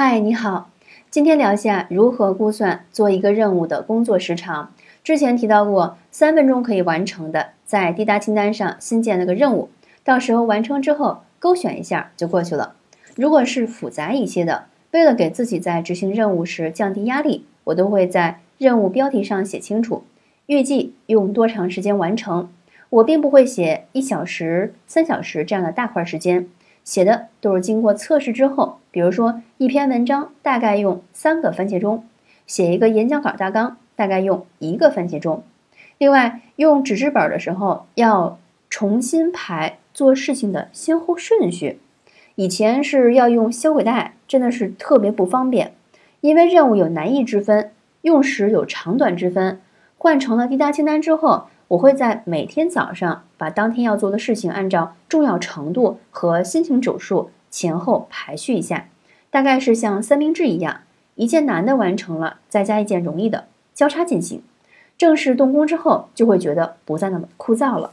嗨，你好，今天聊一下如何估算做一个任务的工作时长。之前提到过，三分钟可以完成的，在滴答清单上新建了个任务，到时候完成之后勾选一下就过去了。如果是复杂一些的，为了给自己在执行任务时降低压力，我都会在任务标题上写清楚，预计用多长时间完成。我并不会写一小时、三小时这样的大块时间。写的都是经过测试之后，比如说一篇文章大概用三个番茄钟，写一个演讲稿大纲大概用一个番茄钟。另外，用纸质本的时候要重新排做事情的先后顺序。以前是要用销毁带，真的是特别不方便，因为任务有难易之分，用时有长短之分。换成了滴答清单之后。我会在每天早上把当天要做的事情按照重要程度和心情指数前后排序一下，大概是像三明治一样，一件难的完成了，再加一件容易的，交叉进行。正式动工之后，就会觉得不再那么枯燥了。